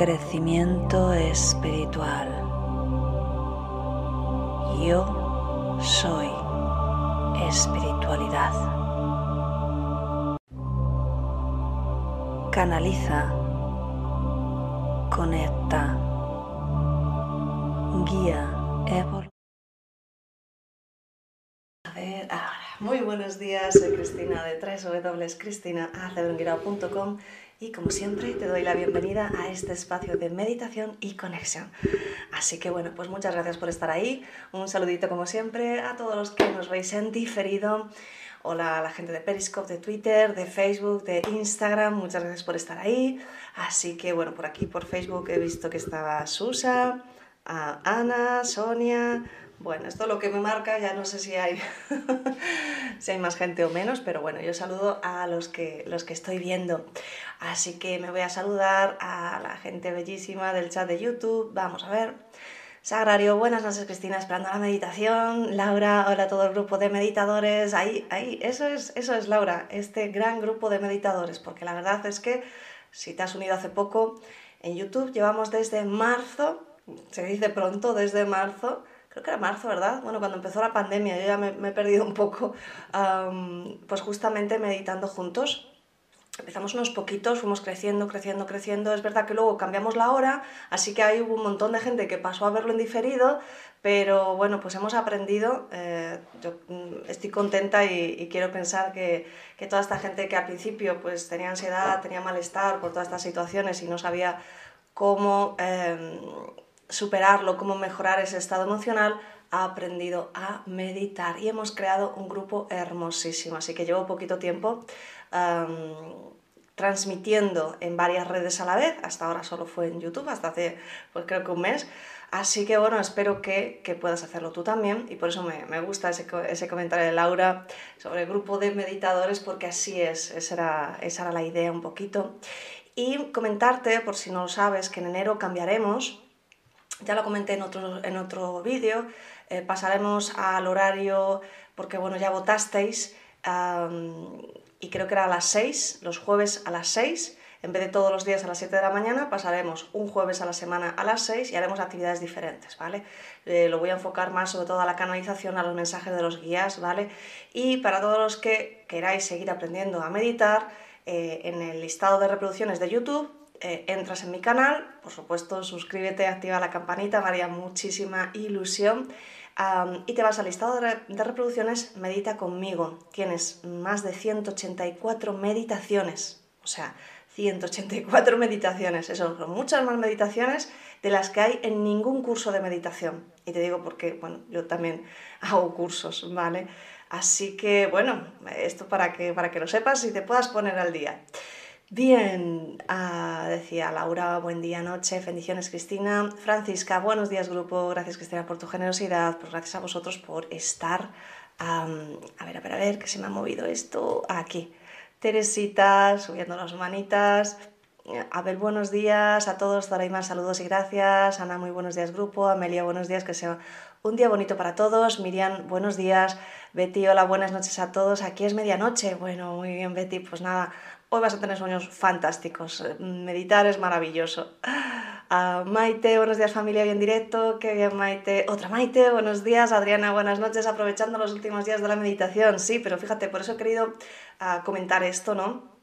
crecimiento espiritual. Yo soy espiritualidad. Canaliza, conecta, guía evolutivo. A ver, ahora. Muy buenos días, soy Cristina de www.cristinaacebrunguirao.com y como siempre te doy la bienvenida a este espacio de meditación y conexión. Así que bueno, pues muchas gracias por estar ahí. Un saludito como siempre a todos los que nos veis en diferido. Hola a la gente de Periscope, de Twitter, de Facebook, de Instagram, muchas gracias por estar ahí. Así que bueno, por aquí por Facebook he visto que estaba Susa, Ana, Sonia, bueno, esto lo que me marca, ya no sé si hay, si hay más gente o menos, pero bueno, yo saludo a los que, los que estoy viendo. Así que me voy a saludar a la gente bellísima del chat de YouTube. Vamos a ver. Sagrario, buenas noches Cristina, esperando la meditación. Laura, hola a todo el grupo de meditadores. Ahí, ahí, eso es, eso es Laura, este gran grupo de meditadores, porque la verdad es que si te has unido hace poco, en YouTube llevamos desde marzo, se dice pronto, desde marzo, creo que era marzo, ¿verdad? Bueno, cuando empezó la pandemia, yo ya me, he perdido un poco, pues justamente meditando juntos empezamos unos poquitos, fuimos creciendo, creciendo, creciendo. Es verdad que luego cambiamos la hora, así que hay un montón de gente que pasó a verlo en diferido, pero bueno, pues hemos aprendido. Eh, yo mm, estoy contenta y, quiero pensar que, que, toda esta gente que al principio pues tenía ansiedad, tenía malestar por todas estas situaciones y no sabía cómo em, superarlo, cómo mejorar ese estado emocional, ha aprendido a meditar y hemos creado un grupo hermosísimo. Así que llevo poquito tiempo transmitiendo en varias redes a la vez. Hasta ahora solo fue en YouTube, hasta hace pues creo que un mes. Así que bueno, espero que, que puedas hacerlo tú también y por eso me, me gusta ese, ese, comentario de Laura sobre el grupo de meditadores porque así es, esa era, esa era la idea un poquito. Y comentarte, por si no lo sabes, que en enero cambiaremos, ya lo comenté en otro, en otro vídeo, eh, pasaremos al horario, porque bueno, ya votasteis, y creo que era a las 6, los jueves a las 6, en vez de todos los días a las 7 de la mañana, pasaremos un jueves a la semana a las 6 y haremos actividades diferentes, ¿vale? Eh, lo voy a enfocar más sobre todo a la canalización, a los mensajes de los guías, ¿vale? Y para todos los que queráis seguir aprendiendo a meditar, eh, en el listado de reproducciones de YouTube eh, entras en mi canal, por supuesto suscríbete, activa la campanita, me haría muchísima ilusión y te vas al listado de, reproducciones, medita conmigo. Tienes más de 184 meditaciones, o sea, 184 meditaciones, eso son muchas más meditaciones de las que hay en ningún curso de meditación. Y te digo porque, bueno, yo también hago cursos, ¿vale? Así que, bueno, esto para que, para que lo sepas y te puedas poner al día. Bien, ah, decía Laura, buen día, noche, bendiciones Cristina. Francisca, buenos días grupo, gracias Cristina por tu generosidad, pues gracias a vosotros por estar. a ver, a ver, a ver, que se me ha movido esto. Aquí. Teresita, subiendo las manitas. Abel, buenos días a todos. más saludos y gracias. Ana, muy buenos días grupo. Amelia, buenos días, que sea un día bonito para todos. Miriam, buenos días. Betty, hola, buenas noches a todos. Aquí es medianoche. Bueno, muy bien, Betty. Pues nada, hoy vas a tener sueños fantásticos. Meditar es maravilloso. Ah, Maite, buenos días familia, bien directo. Qué bien, Maite. Otra Maite, buenos días. Adriana, buenas noches. Aprovechando los últimos días de la meditación. Sí, pero fíjate, por eso he querido ah, comentar esto, ¿no?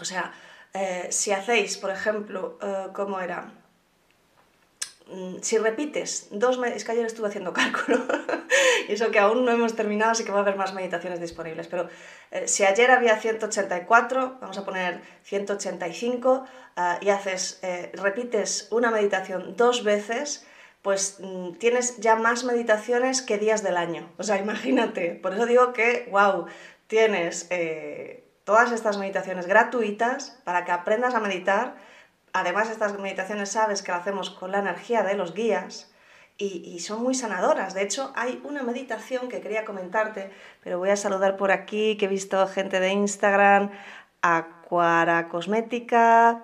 O sea, eh, si hacéis, por ejemplo, eh, ¿cómo era? Mm, si repites dos es que ayer estuve haciendo cálculo y eso que aún no hemos terminado así que va a haber más meditaciones disponibles pero eh, si ayer había 184 vamos a poner 185 ah, y haces eh, repites una meditación dos veces pues mm, tienes ya más meditaciones que días del año. O sea imagínate por eso digo que wow tienes eh, todas estas meditaciones gratuitas para que aprendas a meditar Además, estas meditaciones sabes que las hacemos con la energía de los guías y, son muy sanadoras. De hecho, hay una meditación que quería comentarte, pero voy a saludar por aquí, que he visto gente de Instagram, Aquara Cosmética,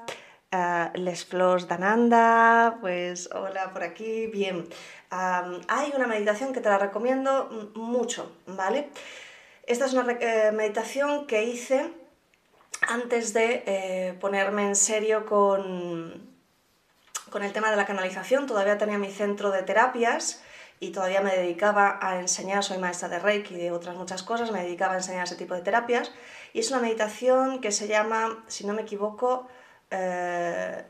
uh, Les Flores Dananda, pues hola por aquí, bien. hay una meditación que te la recomiendo mucho, ¿vale? Esta es una eh, meditación que hice antes de eh, ponerme en serio con, con el tema de la canalización, todavía tenía mi centro de terapias y todavía me dedicaba a enseñar, soy maestra de Reiki y de otras muchas cosas, me dedicaba a enseñar ese tipo de terapias. Y es una meditación que se llama, si no me equivoco, eh,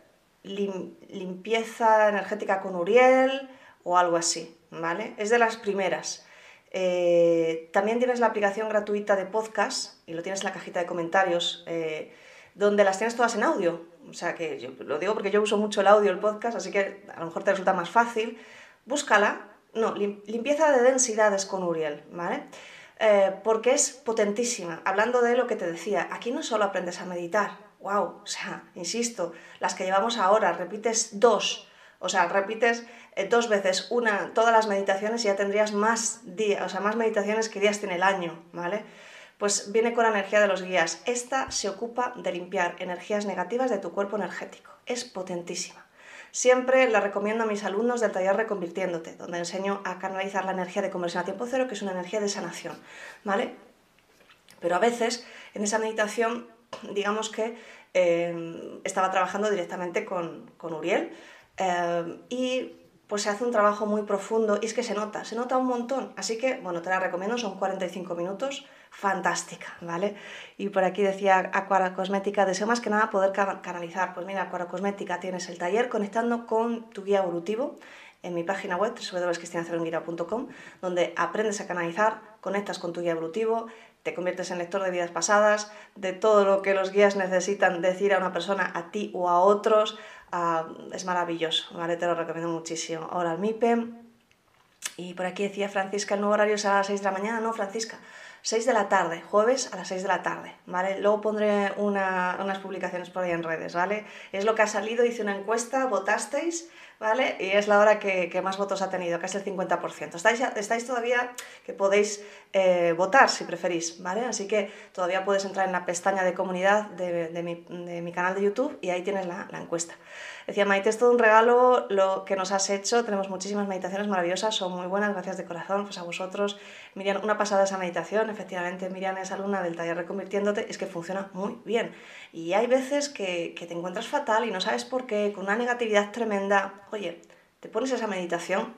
limpieza energética con Uriel o algo así, ¿vale? Es de las primeras. Eh, también tienes la aplicación gratuita de podcast y lo tienes en la cajita de comentarios, eh, donde las tienes todas en audio. O sea que yo lo digo porque yo uso mucho el audio, el podcast, así que a lo mejor te resulta más fácil. Búscala. No, limpieza de densidades con Uriel, ¿vale? Eh, porque es potentísima. Hablando de lo que te decía, aquí no solo aprendes a meditar, wow, o sea, insisto, las que llevamos ahora, repites dos, o sea, repites dos veces una, todas las meditaciones y ya tendrías más días, o sea, más meditaciones que días tiene el año, ¿vale? Pues viene con la energía de los guías. Esta se ocupa de limpiar energías negativas de tu cuerpo energético. Es potentísima. siempre la recomiendo a mis alumnos del taller Reconvirtiéndote, donde enseño a canalizar la energía de conversión a tiempo cero, que es una energía de sanación, ¿vale? Pero a veces en esa meditación, digamos que eh, estaba trabajando directamente con, Uriel eh, y pues se hace un trabajo muy profundo y es que se nota, se nota un montón. Así que, bueno, te la recomiendo, son 45 minutos, fantástica, ¿vale? Y por aquí decía Acuara Cosmética, deseo más que nada poder canalizar. Pues mira, Acuara Cosmética tienes el taller conectando con tu guía evolutivo en mi página web www.cristinaceringuira.com donde aprendes a canalizar, conectas con tu guía evolutivo, te conviertes en lector de vidas pasadas, de todo lo que los guías necesitan decir a una persona, a ti o a otros, ah, es maravilloso, ¿vale? Te lo recomiendo muchísimo. Ahora el MIPE, y por aquí decía Francisca, el nuevo horario es a las 6 de la mañana, no, Francisca, 6 de la tarde, jueves a las 6 de la tarde, ¿vale? Luego pondré unas publicaciones por ahí en redes, ¿vale? Es lo que ha salido, hice una encuesta, votasteis, ¿vale? Y es la hora que, más votos ha tenido, casi el 50%. Estáis, estáis todavía que podéis eh, votar si preferís, ¿vale? Así que todavía puedes entrar en la pestaña de comunidad de, mi, canal de YouTube y ahí tienes la, encuesta. Decía, Maite, es todo un regalo lo que nos has hecho, tenemos muchísimas meditaciones maravillosas, son muy buenas, gracias de corazón, pues a vosotros. Miriam, una pasada esa meditación, efectivamente, Miriam es alumna del taller Reconvirtiéndote, es que funciona muy bien. Y hay veces que, que te encuentras fatal y no sabes por qué, con una negatividad tremenda, oye, te pones esa meditación,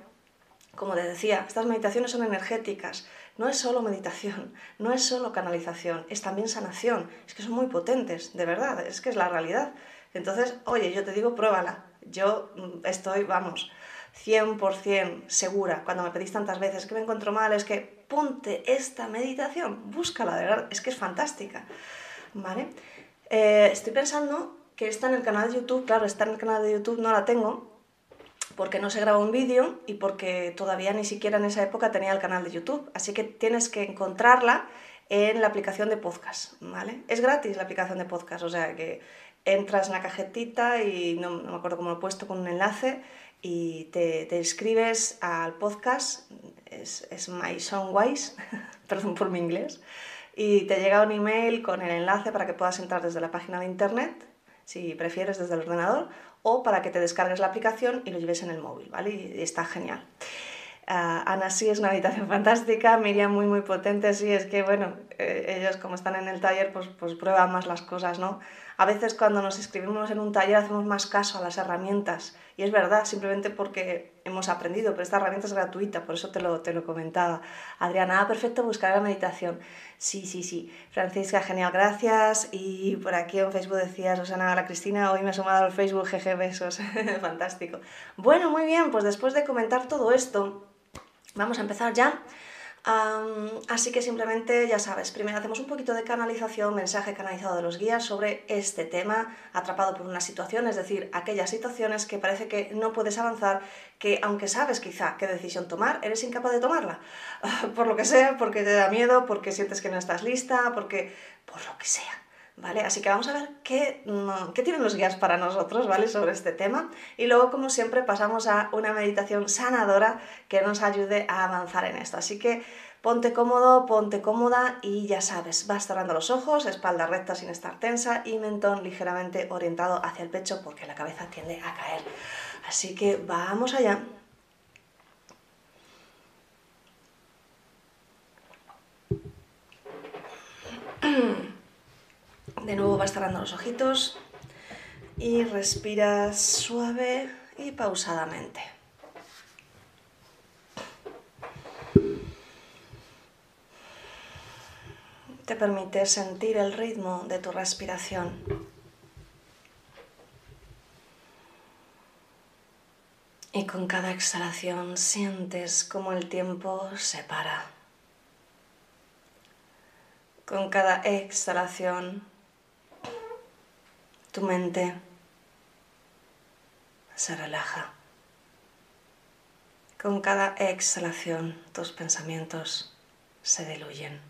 como te decía, estas meditaciones son energéticas, no es solo meditación, no es solo canalización, es también sanación, es que son muy potentes, de verdad, es que es la realidad. Entonces, oye, yo te digo, pruébala, yo mm, estoy, vamos, 100% segura, cuando me pedís tantas veces que me encuentro mal, es que ponte esta meditación, búscala, de verdad, es que es fantástica, ¿vale? Eh, estoy pensando que está en el canal de YouTube, claro, está en el canal de YouTube, no la tengo, porque no se graba un vídeo y porque todavía ni siquiera en esa época tenía el canal de YouTube. Así que tienes que encontrarla en la aplicación de podcast, ¿vale? Es gratis la aplicación de podcast, o sea que entras en la cajetita y no, me acuerdo cómo lo he puesto con un enlace y te, te inscribes al podcast, es, es My Songwise, perdón por mi inglés, y te llega un email con el enlace para que puedas entrar desde la página de internet, si prefieres desde el ordenador, o para que te descargues la aplicación y lo lleves en el móvil, ¿vale? Y está genial. Uh, Ana sí es una habitación fantástica, Miriam muy muy potente, sí, es que bueno, eh, ellos como están en el taller pues, pues prueban más las cosas, ¿no? A veces cuando nos inscribimos en un taller hacemos más caso a las herramientas y es verdad, simplemente porque hemos aprendido, pero esta herramienta es gratuita, por eso te lo, te lo comentaba. Adriana, ah, perfecto, buscar la meditación. Sí, sí, sí. Francisca, genial, gracias. Y por aquí en Facebook decía Susana, la Cristina, hoy me ha sumado al Facebook, jeje, besos. Fantástico. Bueno, muy bien, pues después de comentar todo esto, vamos a empezar ya así que simplemente, ya sabes, primero hacemos un poquito de canalización, mensaje canalizado de los guías sobre este tema, atrapado por una situación, es decir, aquellas situaciones que parece que no puedes avanzar, que aunque sabes quizá qué decisión tomar, eres incapaz de tomarla. por lo que sea, porque te da miedo, porque sientes que no estás lista, porque... por lo que sea. ¿Vale? Así que vamos a ver qué, mm, qué, tienen los guías para nosotros, ¿vale? Sobre este tema. Y luego, como siempre, pasamos a una meditación sanadora que nos ayude a avanzar en esto. Así que ponte cómodo, ponte cómoda y ya sabes, vas cerrando los ojos, espalda recta sin estar tensa y mentón ligeramente orientado hacia el pecho porque la cabeza tiende a caer. Así que vamos allá. De nuevo vas cerrando los ojitos y respiras suave y pausadamente. Te permite sentir el ritmo de tu respiración. Y con cada exhalación sientes como el tiempo se para. Con cada exhalación tu mente se relaja. Con cada exhalación tus pensamientos se diluyen.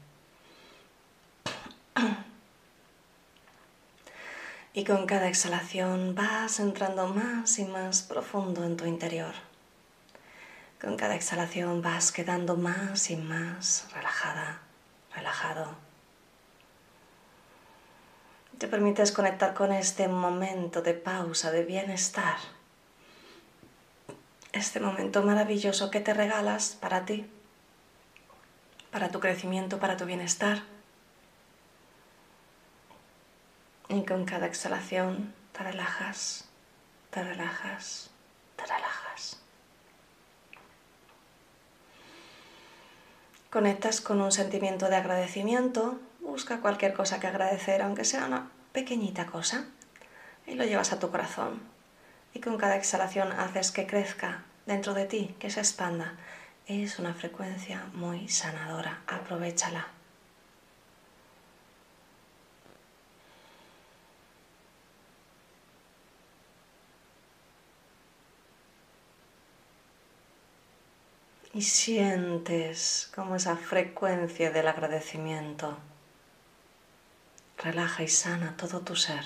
Y con cada exhalación vas entrando más y más profundo en tu interior. Con cada exhalación vas quedando más y más relajada, relajado te permites conectar con este momento de pausa, de bienestar, este momento maravilloso que te regalas para ti, para tu crecimiento, para tu bienestar. Y con cada exhalación te relajas, te relajas, te relajas. Conectas con un sentimiento de agradecimiento, busca cualquier cosa que agradecer, aunque sea una pequeñita cosa, y lo llevas a tu corazón. Y con cada exhalación haces que crezca dentro de ti, que se expanda. Es una frecuencia muy sanadora, aprovechala. y sientes como esa frecuencia del agradecimiento relaja y sana todo tu ser.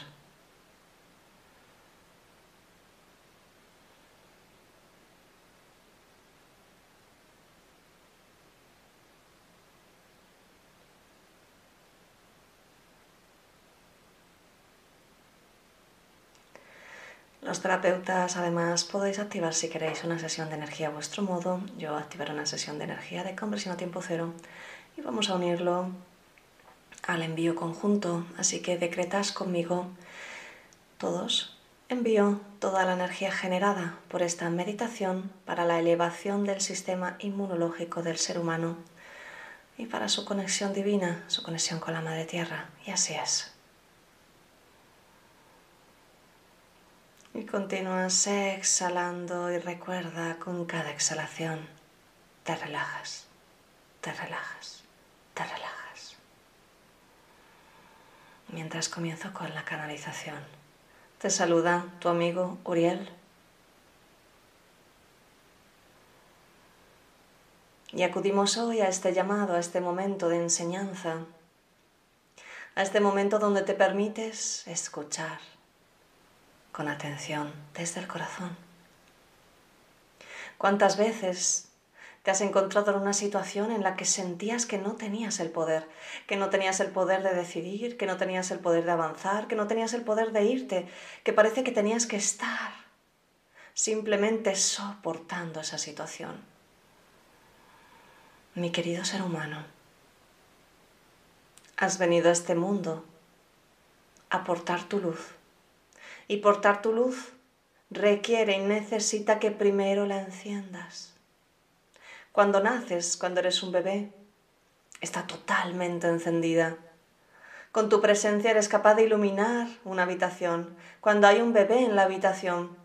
Los terapeutas además podéis activar si queréis una sesión de energía a vuestro modo. Yo activaré una sesión de energía de conversión a tiempo cero y vamos a unirlo al envío conjunto. Así que decretas conmigo todos. Envío toda la energía generada por esta meditación para la elevación del sistema inmunológico del ser humano y para su conexión divina, su conexión con la Madre Tierra. Y así es. Y continúas exhalando y recuerda con cada exhalación, te relajas, te relajas, te relajas. Mientras comienzo con la canalización, te saluda tu amigo Uriel. Y acudimos hoy a este llamado, a este momento de enseñanza, a este momento donde te permites escuchar con atención desde el corazón. ¿Cuántas veces te has encontrado en una situación en la que sentías que no tenías el poder, que no tenías el poder de decidir, que no tenías el poder de avanzar, que no tenías el poder de irte, que parece que tenías que estar simplemente soportando esa situación? Mi querido ser humano, has venido a este mundo a portar tu luz y portar tu luz requiere y necesita que primero la enciendas. Cuando naces, cuando eres un bebé, está totalmente encendida. Con tu presencia eres capaz de iluminar una habitación. Cuando hay un bebé en la habitación,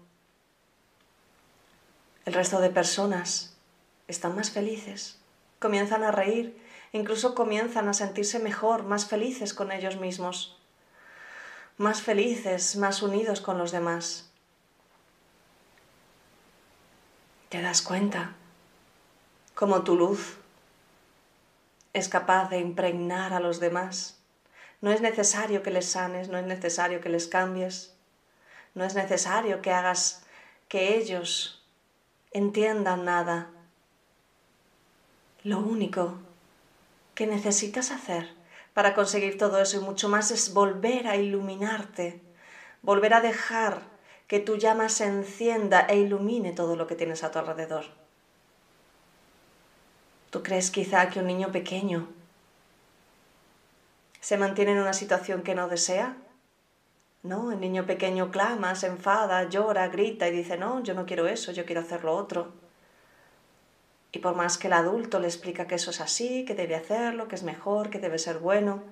el resto de personas están más felices, comienzan a reír, incluso comienzan a sentirse mejor, más felices con ellos mismos más felices, más unidos con los demás. ¿Te das cuenta cómo tu luz es capaz de impregnar a los demás? No es necesario que les sanes, no es necesario que les cambies, no es necesario que hagas que ellos entiendan nada. Lo único que necesitas hacer para conseguir todo eso y mucho más es volver a iluminarte, volver a dejar que tu llama se encienda e ilumine todo lo que tienes a tu alrededor. ¿Tú crees quizá que un niño pequeño se mantiene en una situación que no desea? No, el niño pequeño clama, se enfada, llora, grita y dice, no, yo no quiero eso, yo quiero hacer lo otro. Y por más que el adulto le explica que eso es así, que debe hacerlo, que es mejor, que debe ser bueno,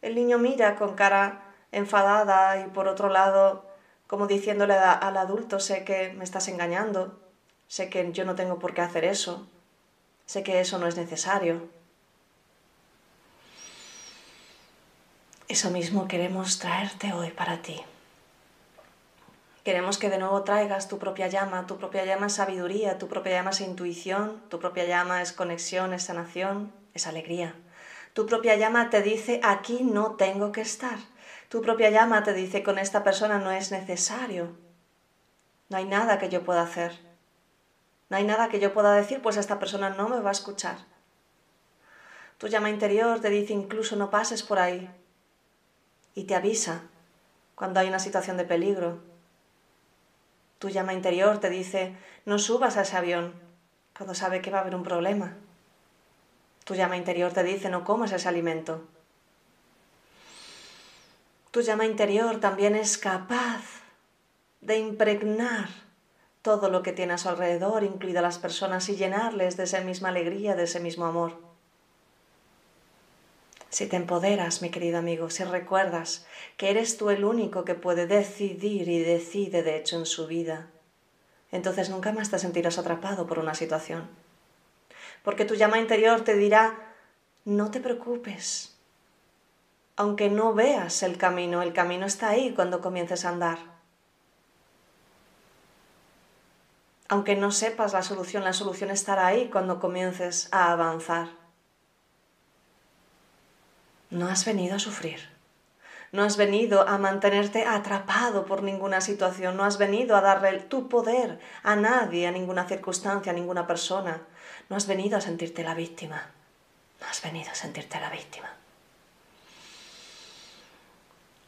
el niño mira con cara enfadada y por otro lado como diciéndole al adulto, sé que me estás engañando, sé que yo no tengo por qué hacer eso, sé que eso no es necesario. Eso mismo queremos traerte hoy para ti. Queremos que de nuevo traigas tu propia llama, tu propia llama es sabiduría, tu propia llama es intuición, tu propia llama es conexión, es sanación, es alegría. Tu propia llama te dice aquí no tengo que estar. Tu propia llama te dice con esta persona no es necesario. No hay nada que yo pueda hacer. No hay nada que yo pueda decir, pues esta persona no me va a escuchar. Tu llama interior te dice incluso no pases por ahí. Y te avisa cuando hay una situación de peligro Tu llama interior te dice, no subas a ese avión cuando sabe que va a haber un problema. Tu llama interior te dice, no comas ese alimento. Tu llama interior también es capaz de impregnar todo lo que tiene a su alrededor, incluidas las personas, y llenarles de esa misma alegría, de ese mismo amor. Si te empoderas, mi querido amigo, si recuerdas que eres tú el único que puede decidir y decide de hecho en su vida, entonces nunca más te sentirás atrapado por una situación. Porque tu llama interior te dirá, no te preocupes. Aunque no veas el camino, el camino está ahí cuando comiences a andar. Aunque no sepas la solución, la solución estará ahí cuando comiences a avanzar. No has venido a sufrir. No has venido a mantenerte atrapado por ninguna situación. No has venido a darle tu poder a nadie, a ninguna circunstancia, a ninguna persona. No has venido a sentirte la víctima. No has venido a sentirte la víctima.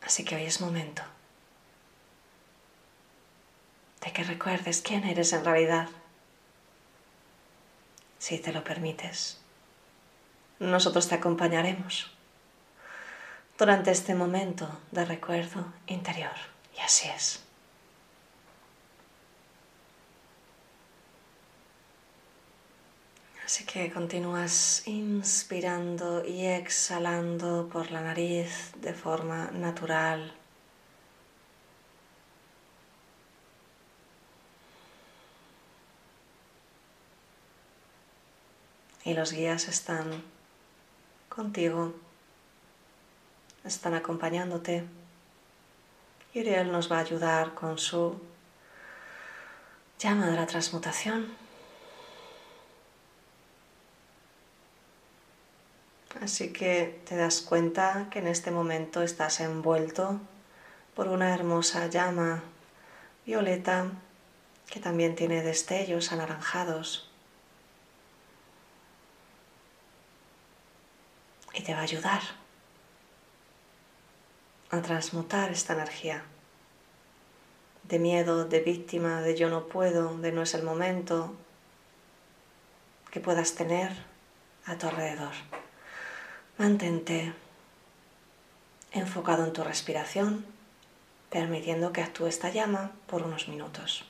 Así que hoy es momento de que recuerdes quién eres en realidad. Si te lo permites, nosotros te acompañaremos durante este momento de recuerdo interior. Y así es. Así que continúas inspirando y exhalando por la nariz de forma natural. Y los guías están contigo están acompañándote. Y Uriel nos va a ayudar con su llama de la transmutación. Así que te das cuenta que en este momento estás envuelto por una hermosa llama violeta que también tiene destellos anaranjados. Y te va a ayudar a transmutar esta energía de miedo, de víctima, de yo no puedo, de no es el momento que puedas tener a tu alrededor. Mantente enfocado en tu respiración, permitiendo que actúe esta llama por unos minutos.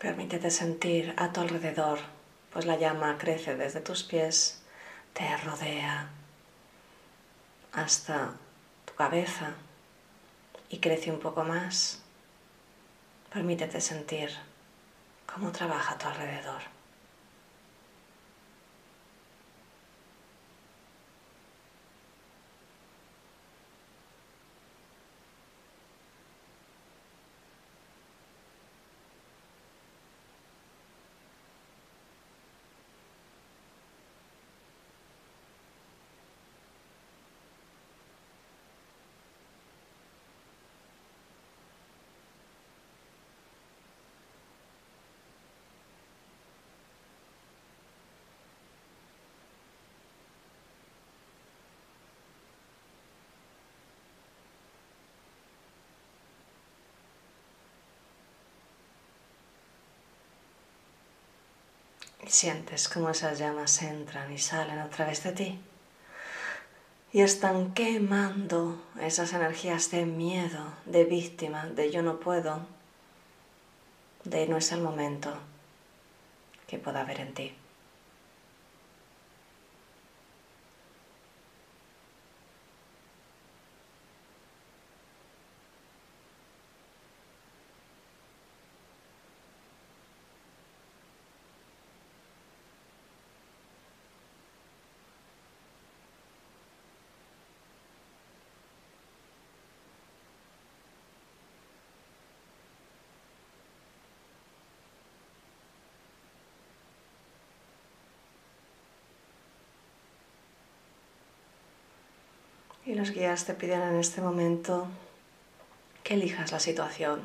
Permítete sentir a tu alrededor, pues la llama crece desde tus pies, te rodea hasta tu cabeza y crece un poco más. Permítete sentir cómo trabaja a tu alrededor. Sientes cómo esas llamas entran y salen a través de ti y están quemando esas energías de miedo, de víctima, de yo no puedo, de no es el momento que pueda haber en ti. Los guías te piden en este momento que elijas la situación.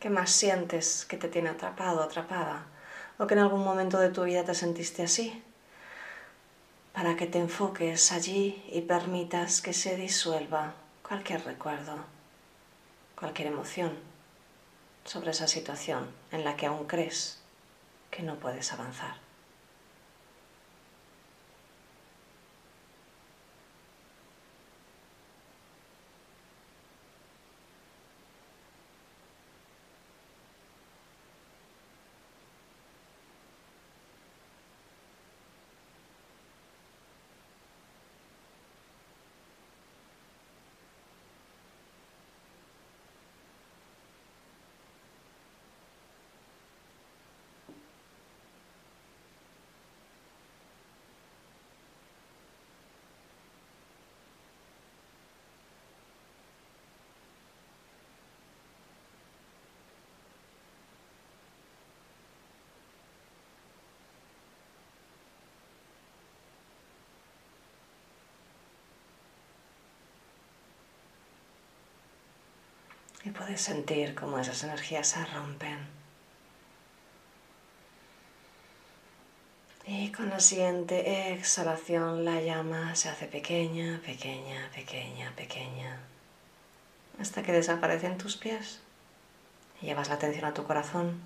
¿Qué más sientes que te tiene atrapado, atrapada? ¿O que en algún momento de tu vida te sentiste así? Para que te enfoques allí y permitas que se disuelva cualquier recuerdo, cualquier emoción sobre esa situación en la que aún crees que no puedes avanzar. Y puedes sentir cómo esas energías se rompen. Y con la siguiente exhalación la llama se hace pequeña, pequeña, pequeña, pequeña, hasta que desaparecen tus pies. Y llevas la atención a tu corazón.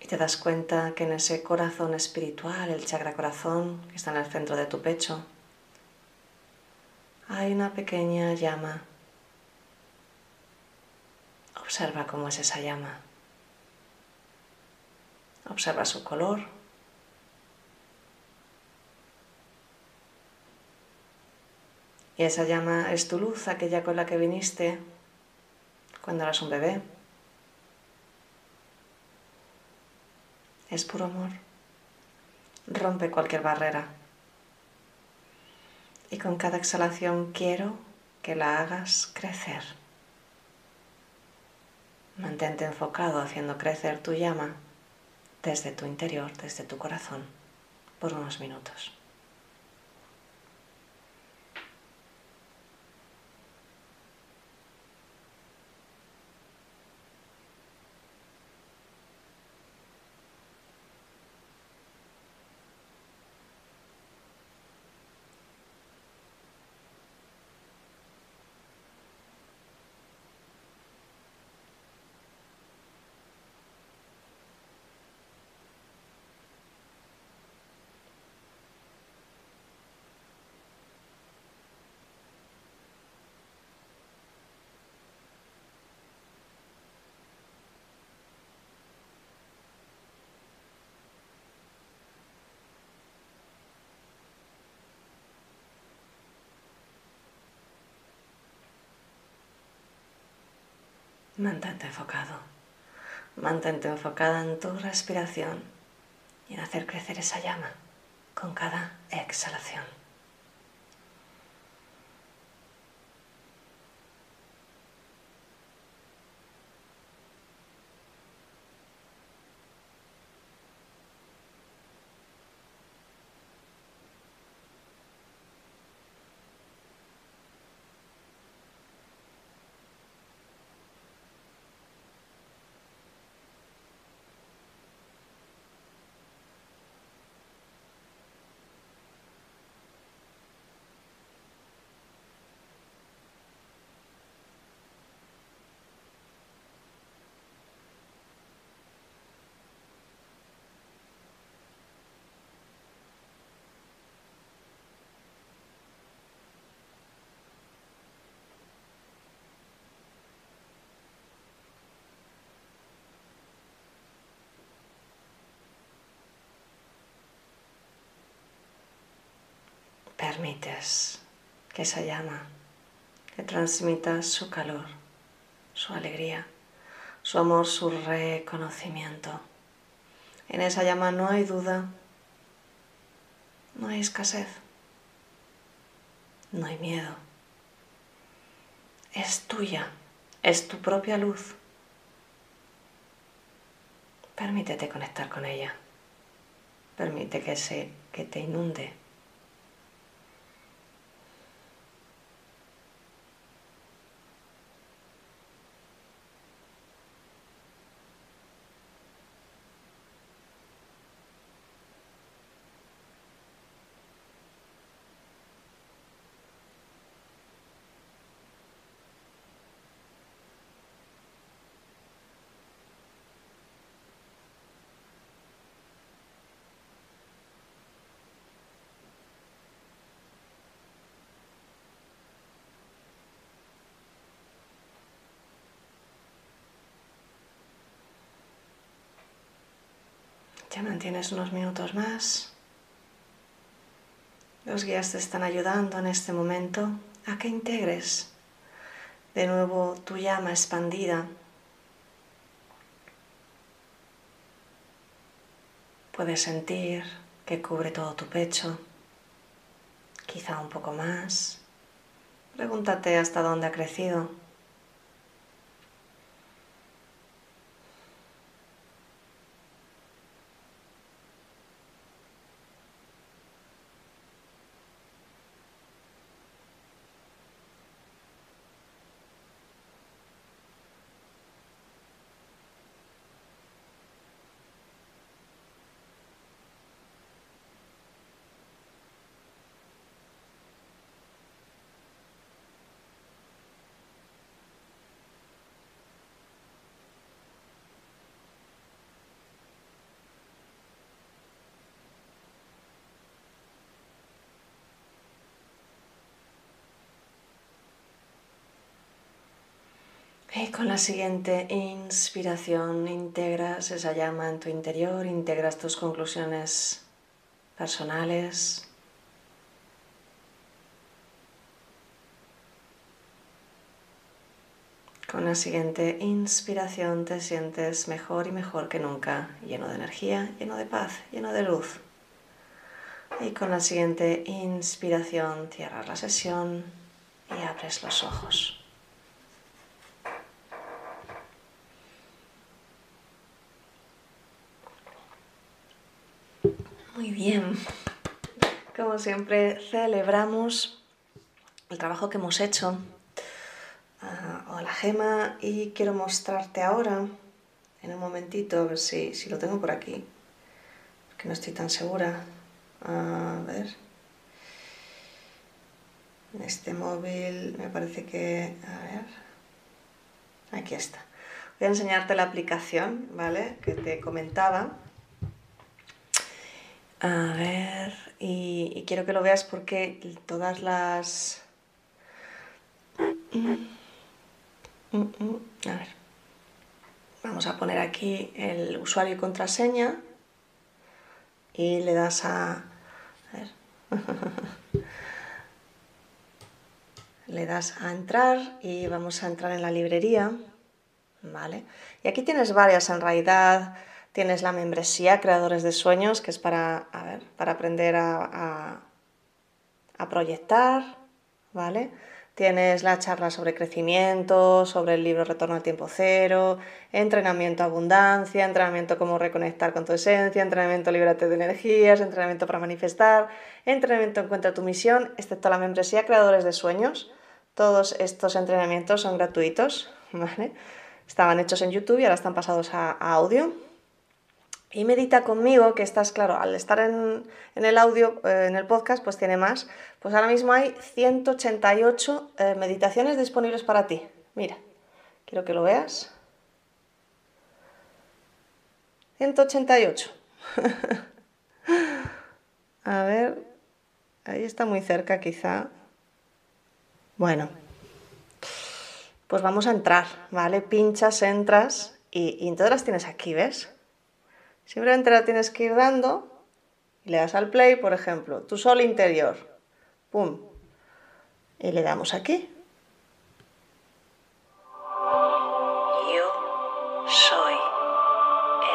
Y te das cuenta que en ese corazón espiritual, el chakra corazón, que está en el centro de tu pecho, hay una pequeña llama Observa cómo es esa llama. Observa su color. Y esa llama es tu luz, aquella con la que viniste cuando eras un bebé. Es puro amor. Rompe cualquier barrera. Y con cada exhalación quiero que la hagas crecer. Mantente enfocado haciendo crecer tu llama desde tu interior, desde tu corazón, por unos minutos. Mantente enfocado. Mantente enfocada en tu respiración y en hacer crecer esa llama con cada exhalación. Permites que esa llama te transmita su calor, su alegría, su amor, su reconocimiento. En esa llama no hay duda, no hay escasez, no hay miedo. Es tuya, es tu propia luz. Permítete conectar con ella. Permite que, se, que te inunde Te mantienes unos minutos más. Los guías te están ayudando en este momento a que integres de nuevo tu llama expandida. Puedes sentir que cubre todo tu pecho, quizá un poco más. Pregúntate hasta dónde ha crecido. Y con la siguiente inspiración integras esa llama en tu interior, integras tus conclusiones personales. Con la siguiente inspiración te sientes mejor y mejor que nunca, lleno de energía, lleno de paz, lleno de luz. Y con la siguiente inspiración cierras la sesión y abres los ojos. Muy bien. Como siempre, celebramos el trabajo que hemos hecho. Uh, la gema y quiero mostrarte ahora, en un momentito, a ver si, si lo tengo por aquí, porque no estoy tan segura. A ver. Este móvil me parece que... A ver. Aquí está. Voy a enseñarte la aplicación, ¿vale? Que te comentaba. A ver, y, quiero que lo veas porque todas las... A ver, vamos a poner aquí el usuario y contraseña y le das a... a ver. le das a entrar y vamos a entrar en la librería, ¿vale? Y aquí tienes varias en realidad Tienes la membresía Creadores de Sueños, que es para, para aprender a, a, proyectar, ¿vale? Tienes la charla sobre crecimiento, sobre el libro Retorno al Tiempo Cero, entrenamiento abundancia, entrenamiento cómo reconectar con tu esencia, entrenamiento líbrate de energías, entrenamiento para manifestar, entrenamiento encuentra tu misión, excepto la membresía Creadores de Sueños. Todos estos entrenamientos son gratuitos, ¿vale? Estaban hechos en YouTube y ahora están pasados a audio y medita conmigo, que estás, claro, al estar en, el audio, eh, en el podcast, pues tiene más. Pues ahora mismo hay 188 eh, meditaciones disponibles para ti. Mira, quiero que lo veas. 188. A ver, ahí está muy cerca quizá. Bueno, pues vamos a entrar, ¿vale? Pinchas, entras y, y entonces las tienes aquí, ¿ves? Simplemente la tienes que ir dando y le das al play, por ejemplo, tu sol interior. ¡Pum! Y le damos aquí. Yo soy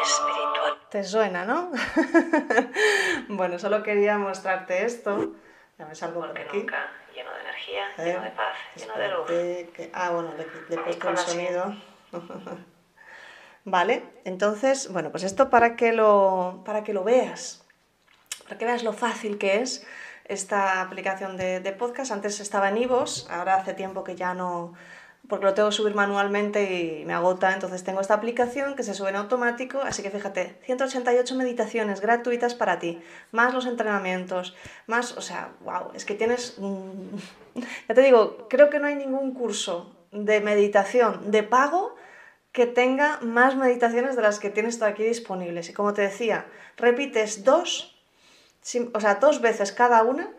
espiritual. ¿Te suena, no? bueno, solo quería mostrarte esto. Ya me salgo por aquí. Nunca, lleno de energía, lleno de paz, lleno de luz. Ah, bueno, le, le he puesto el sonido. ¿Vale? Entonces, bueno, pues esto para que lo, para que lo veas, para que veas lo fácil que es esta aplicación de, podcast. Antes estaba en Ivos, ahora hace tiempo que ya no, porque lo tengo que subir manualmente y me agota, entonces tengo esta aplicación que se sube en automático, así que fíjate, 188 meditaciones gratuitas para ti, más los entrenamientos, más, o sea, wow, es que tienes, ya te digo, creo que no hay ningún curso de meditación de pago que tenga más meditaciones de las que tienes tú aquí disponibles. Y como te decía, repites dos, o sea, dos veces cada una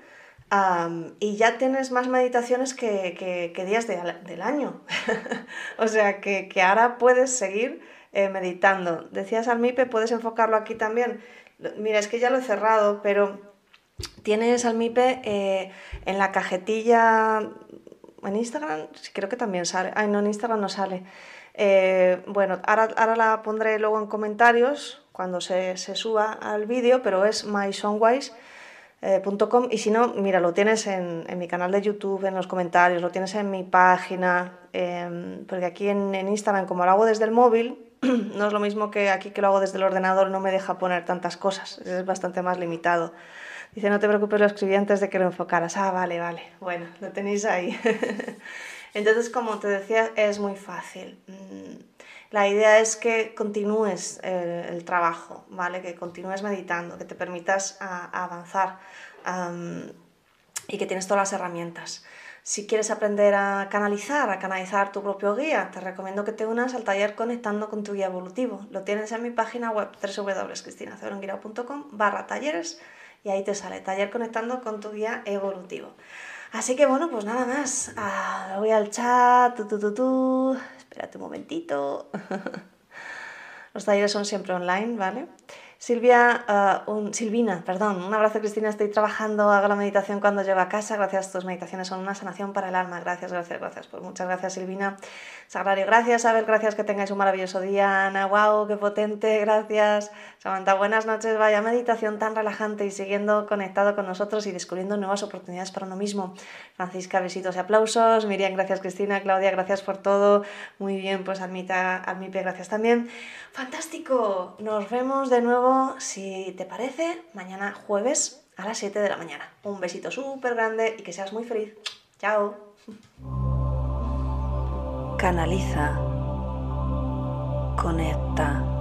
y ya tienes más meditaciones que, días del año. o sea, que, ahora puedes seguir eh, meditando. Decías Almipe, puedes enfocarlo aquí también. Mira, es que ya lo he cerrado, pero tienes Almipe eh, en la cajetilla en Instagram, creo que también sale. Ay, no, en Instagram no sale. Eh, bueno, ahora, ahora, la pondré luego en comentarios cuando se, se suba al vídeo, pero es mysongwise.com y si no, mira, lo tienes en, en, mi canal de YouTube, en los comentarios, lo tienes en mi página, eh, porque aquí en, en, Instagram, como lo hago desde el móvil, no es lo mismo que aquí que lo hago desde el ordenador, no me deja poner tantas cosas, es bastante más limitado. Dice, no te preocupes, lo escribí antes de que lo enfocaras. Ah, vale, vale. Bueno, lo tenéis ahí. Entonces, como te decía, es muy fácil. Mm, la idea es que continúes eh, el trabajo, ¿vale? Que continúes meditando, que te permitas avanzar y que tienes todas las herramientas. Si quieres aprender a canalizar, a canalizar tu propio guía, te recomiendo que te unas al taller Conectando con tu guía evolutivo. Lo tienes en mi página web www.cristinacebronguira.com barra talleres y ahí te sale taller conectando con tu guía evolutivo. Así que bueno, pues nada más. Ah, voy al chat. Tu, tu, tu. Espérate un momentito. Los talleres son siempre online, ¿vale? Silvia, uh, un, Silvina, perdón, un abrazo Cristina, estoy trabajando, hago la meditación cuando llego a casa, gracias, tus meditaciones son una sanación para el alma, gracias, gracias, gracias, pues muchas gracias Silvina, Sagrario, gracias, Abel, gracias, que tengáis un maravilloso día, Ana, wow, qué potente, gracias, Samantha, buenas noches, vaya meditación tan relajante y siguiendo conectado con nosotros y descubriendo nuevas oportunidades para uno mismo, Francisca, besitos y aplausos, Miriam, gracias Cristina, Claudia, gracias por todo, muy bien, pues Almita, Almipe, gracias también, fantástico, nos vemos de nuevo si te parece, mañana jueves a las 7 de la mañana. Un besito súper grande y que seas muy feliz. Chao. Canaliza. Conecta.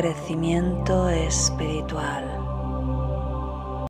crecimiento espiritual.